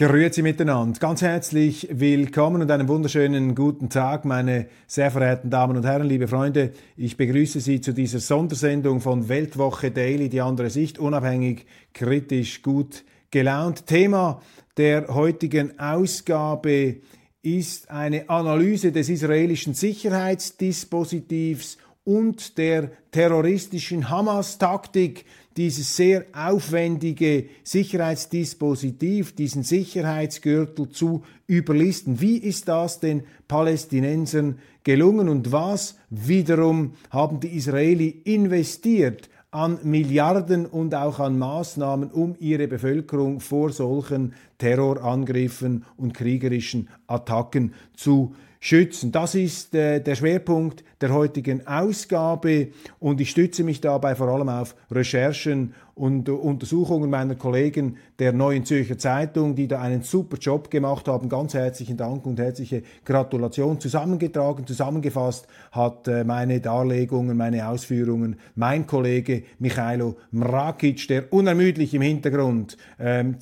Grüezi miteinander. Ganz herzlich willkommen und einen wunderschönen guten Tag, meine sehr verehrten Damen und Herren, liebe Freunde. Ich begrüße Sie zu dieser Sondersendung von Weltwoche Daily, die andere Sicht, unabhängig, kritisch, gut gelaunt. Thema der heutigen Ausgabe ist eine Analyse des israelischen Sicherheitsdispositivs und der terroristischen Hamas-Taktik, dieses sehr aufwendige Sicherheitsdispositiv, diesen Sicherheitsgürtel zu überlisten. Wie ist das den Palästinensern gelungen und was wiederum haben die Israeli investiert an Milliarden und auch an Maßnahmen, um ihre Bevölkerung vor solchen Terrorangriffen und kriegerischen Attacken zu schützen. Das ist äh, der Schwerpunkt der heutigen Ausgabe und ich stütze mich dabei vor allem auf Recherchen und Untersuchungen meiner Kollegen der Neuen Zürcher Zeitung, die da einen super Job gemacht haben. Ganz herzlichen Dank und herzliche Gratulation. Zusammengetragen, zusammengefasst hat äh, meine Darlegungen, meine Ausführungen mein Kollege Michailo Mrakic, der unermüdlich im Hintergrund ähm,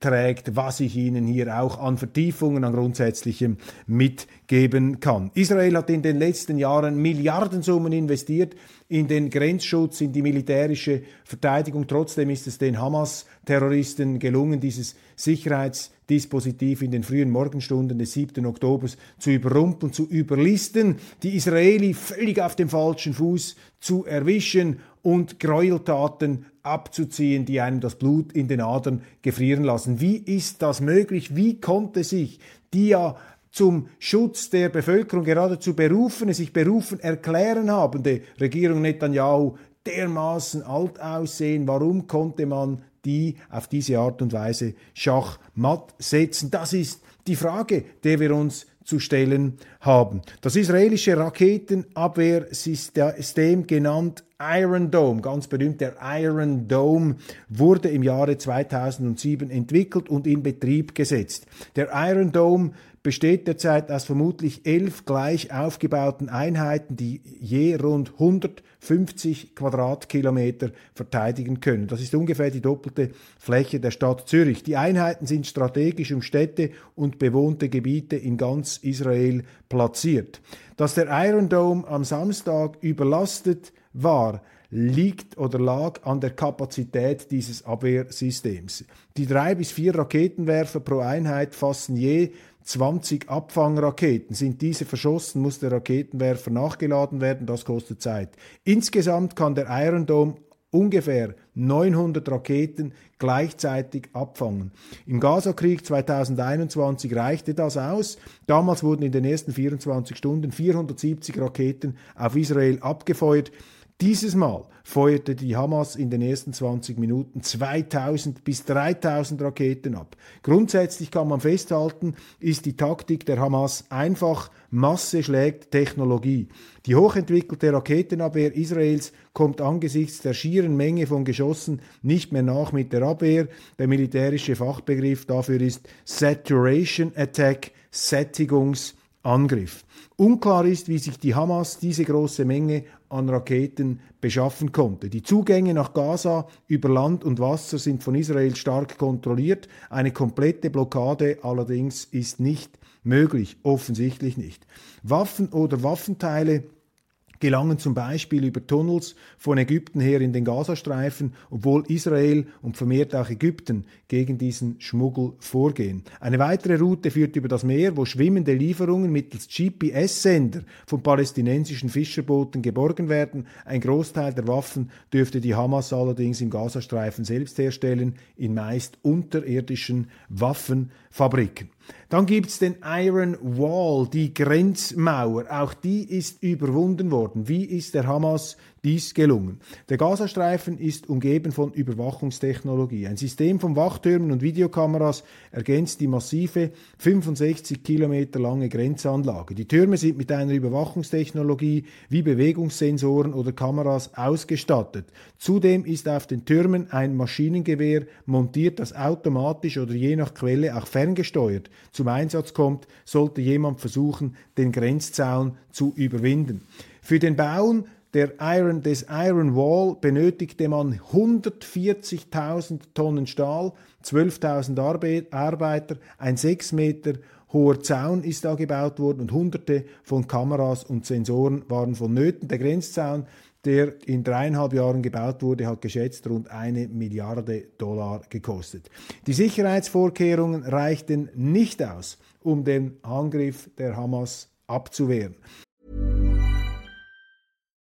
zusammenträgt, was ich Ihnen hier auch an Vertiefungen, an Grundsätzlichem mitgeben kann. Israel hat in den letzten Jahren Milliardensummen investiert in den Grenzschutz, in die militärische Verteidigung. Trotzdem ist es den Hamas-Terroristen gelungen, dieses Sicherheitsdispositiv in den frühen Morgenstunden des 7. Oktobers zu überrumpeln, zu überlisten, die Israeli völlig auf dem falschen Fuß zu erwischen und Gräueltaten abzuziehen, die einem das Blut in den Adern gefrieren lassen. Wie ist das möglich? Wie konnte sich die ja zum Schutz der Bevölkerung geradezu berufene, sich berufen erklären habende Regierung Netanyahu dermaßen alt aussehen? Warum konnte man die auf diese Art und Weise schachmatt setzen? Das ist die Frage, der wir uns stellen haben. Das israelische Raketenabwehrsystem genannt Iron Dome, ganz berühmt, der Iron Dome wurde im Jahre 2007 entwickelt und in Betrieb gesetzt. Der Iron Dome besteht derzeit aus vermutlich elf gleich aufgebauten Einheiten, die je rund 150 Quadratkilometer verteidigen können. Das ist ungefähr die doppelte Fläche der Stadt Zürich. Die Einheiten sind strategisch um Städte und bewohnte Gebiete in ganz Israel platziert. Dass der Iron Dome am Samstag überlastet war, liegt oder lag an der Kapazität dieses Abwehrsystems. Die drei bis vier Raketenwerfer pro Einheit fassen je 20 Abfangraketen. Sind diese verschossen, muss der Raketenwerfer nachgeladen werden, das kostet Zeit. Insgesamt kann der Iron Dome ungefähr 900 Raketen gleichzeitig abfangen. Im Gazakrieg 2021 reichte das aus. Damals wurden in den ersten 24 Stunden 470 Raketen auf Israel abgefeuert. Dieses Mal feuerte die Hamas in den ersten 20 Minuten 2000 bis 3000 Raketen ab. Grundsätzlich kann man festhalten, ist die Taktik der Hamas einfach Masse schlägt Technologie. Die hochentwickelte Raketenabwehr Israels kommt angesichts der schieren Menge von Geschossen nicht mehr nach mit der Abwehr. Der militärische Fachbegriff dafür ist Saturation Attack, Sättigungsangriff. Unklar ist, wie sich die Hamas diese große Menge an Raketen beschaffen konnte. Die Zugänge nach Gaza über Land und Wasser sind von Israel stark kontrolliert. Eine komplette Blockade allerdings ist nicht möglich, offensichtlich nicht. Waffen oder Waffenteile gelangen zum Beispiel über Tunnels von Ägypten her in den Gazastreifen, obwohl Israel und vermehrt auch Ägypten gegen diesen Schmuggel vorgehen. Eine weitere Route führt über das Meer, wo schwimmende Lieferungen mittels GPS-Sender von palästinensischen Fischerbooten geborgen werden. Ein Großteil der Waffen dürfte die Hamas allerdings im Gazastreifen selbst herstellen, in meist unterirdischen Waffenfabriken. Dann gibt's den Iron Wall, die Grenzmauer. Auch die ist überwunden worden. Wie ist der Hamas dies gelungen. Der Gazastreifen ist umgeben von Überwachungstechnologie. Ein System von Wachtürmen und Videokameras ergänzt die massive 65 Kilometer lange Grenzanlage. Die Türme sind mit einer Überwachungstechnologie wie Bewegungssensoren oder Kameras ausgestattet. Zudem ist auf den Türmen ein Maschinengewehr montiert, das automatisch oder je nach Quelle auch ferngesteuert zum Einsatz kommt, sollte jemand versuchen, den Grenzzaun zu überwinden. Für den Bauen der Iron, des Iron Wall benötigte man 140.000 Tonnen Stahl, 12.000 Arbeiter, ein 6 Meter hoher Zaun ist da gebaut worden und hunderte von Kameras und Sensoren waren vonnöten. Der Grenzzaun, der in dreieinhalb Jahren gebaut wurde, hat geschätzt rund eine Milliarde Dollar gekostet. Die Sicherheitsvorkehrungen reichten nicht aus, um den Angriff der Hamas abzuwehren.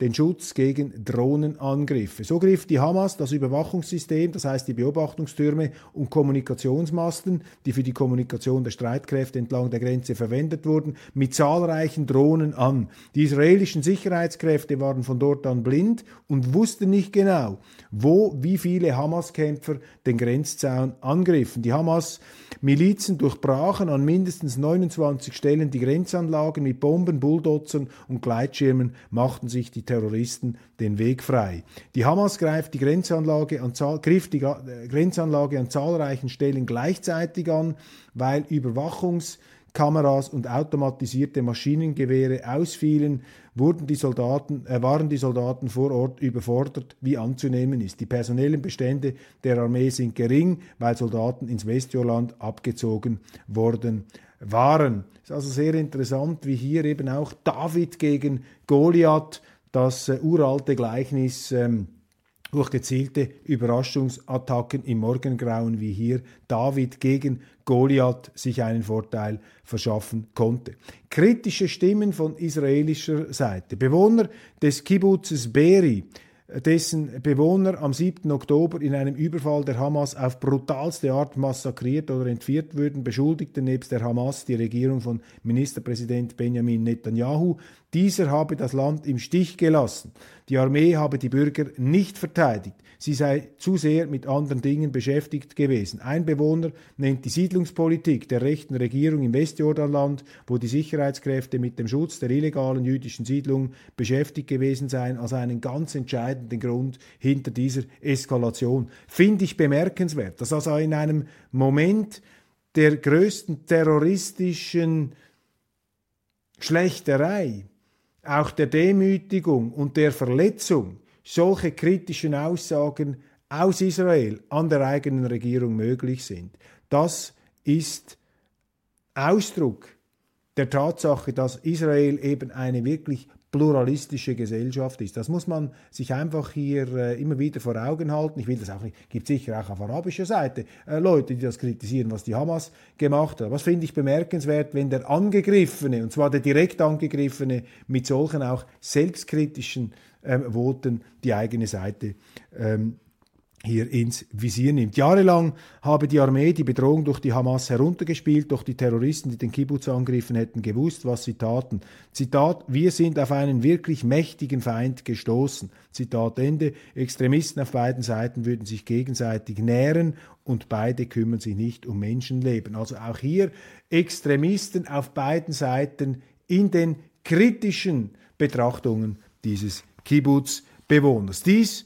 den Schutz gegen Drohnenangriffe. So griff die Hamas das Überwachungssystem, das heißt die Beobachtungstürme und Kommunikationsmasten, die für die Kommunikation der Streitkräfte entlang der Grenze verwendet wurden, mit zahlreichen Drohnen an. Die israelischen Sicherheitskräfte waren von dort an blind und wussten nicht genau, wo wie viele Hamas-Kämpfer den Grenzzaun angriffen. Die Hamas-Milizen durchbrachen an mindestens 29 Stellen die Grenzanlagen mit Bomben, Bulldozern und Gleitschirmen, machten sich die Terroristen den Weg frei. Die Hamas greift die Grenzanlage an, griff die äh, Grenzanlage an zahlreichen Stellen gleichzeitig an, weil Überwachungskameras und automatisierte Maschinengewehre ausfielen, wurden die Soldaten, äh, waren die Soldaten vor Ort überfordert, wie anzunehmen ist. Die personellen Bestände der Armee sind gering, weil Soldaten ins Westjorland abgezogen worden waren. Es ist also sehr interessant, wie hier eben auch David gegen Goliath das äh, uralte Gleichnis ähm, durch gezielte Überraschungsattacken im Morgengrauen wie hier David gegen Goliath sich einen Vorteil verschaffen konnte. Kritische Stimmen von israelischer Seite. Bewohner des Kibbutzes Beri dessen Bewohner am 7. Oktober in einem Überfall der Hamas auf brutalste Art massakriert oder entführt würden, beschuldigten nebst der Hamas die Regierung von Ministerpräsident Benjamin Netanyahu. Dieser habe das Land im Stich gelassen. Die Armee habe die Bürger nicht verteidigt. Sie sei zu sehr mit anderen Dingen beschäftigt gewesen. Ein Bewohner nennt die Siedlungspolitik der rechten Regierung im Westjordanland, wo die Sicherheitskräfte mit dem Schutz der illegalen jüdischen Siedlung beschäftigt gewesen seien, als einen ganz entscheidenden Grund hinter dieser Eskalation. Finde ich bemerkenswert, dass also in einem Moment der größten terroristischen Schlechterei, auch der Demütigung und der Verletzung solche kritischen Aussagen aus Israel an der eigenen Regierung möglich sind. Das ist Ausdruck der Tatsache, dass Israel eben eine wirklich pluralistische Gesellschaft ist. Das muss man sich einfach hier äh, immer wieder vor Augen halten. Ich will das auch nicht, gibt sicher auch auf arabischer Seite äh, Leute, die das kritisieren, was die Hamas gemacht hat. Was finde ich bemerkenswert, wenn der Angegriffene, und zwar der direkt Angegriffene, mit solchen auch selbstkritischen ähm, Voten die eigene Seite ähm, hier ins Visier nimmt. Jahrelang habe die Armee die Bedrohung durch die Hamas heruntergespielt, doch die Terroristen, die den Kibbutz angriffen, hätten gewusst, was sie taten. Zitat, wir sind auf einen wirklich mächtigen Feind gestoßen. Zitat Ende, Extremisten auf beiden Seiten würden sich gegenseitig nähren und beide kümmern sich nicht um Menschenleben. Also auch hier Extremisten auf beiden Seiten in den kritischen Betrachtungen dieses Kibbutz-Bewohners. Dies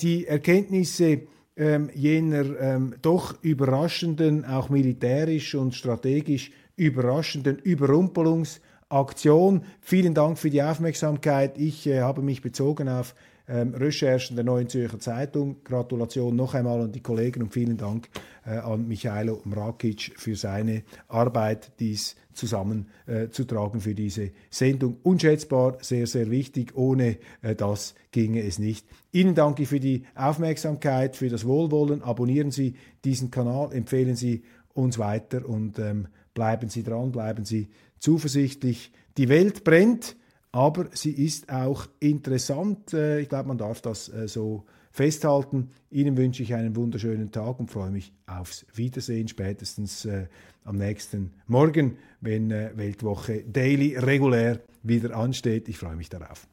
die Erkenntnisse ähm, jener ähm, doch überraschenden, auch militärisch und strategisch überraschenden Überrumpelungsaktion. Vielen Dank für die Aufmerksamkeit. Ich äh, habe mich bezogen auf ähm, Recherchen der Neuen Zürcher Zeitung. Gratulation noch einmal an die Kollegen und vielen Dank äh, an Michailo Mrakic für seine Arbeit, dies zusammenzutragen äh, für diese Sendung. Unschätzbar, sehr, sehr wichtig. Ohne äh, das ginge es nicht. Ihnen danke ich für die Aufmerksamkeit, für das Wohlwollen. Abonnieren Sie diesen Kanal, empfehlen Sie uns weiter und ähm, bleiben Sie dran, bleiben Sie zuversichtlich. Die Welt brennt aber sie ist auch interessant. Äh, ich glaube, man darf das äh, so festhalten. Ihnen wünsche ich einen wunderschönen Tag und freue mich aufs Wiedersehen spätestens äh, am nächsten Morgen, wenn Weltwoche Daily regulär wieder ansteht. Ich freue mich darauf.